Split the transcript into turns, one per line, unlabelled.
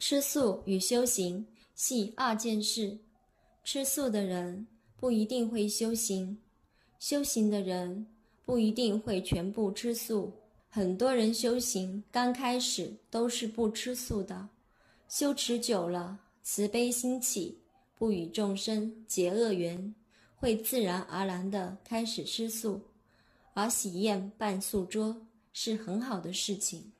吃素与修行系二件事。吃素的人不一定会修行，修行的人不一定会全部吃素。很多人修行刚开始都是不吃素的，修持久了，慈悲心起，不与众生结恶缘，会自然而然的开始吃素，而喜宴办素桌是很好的事情。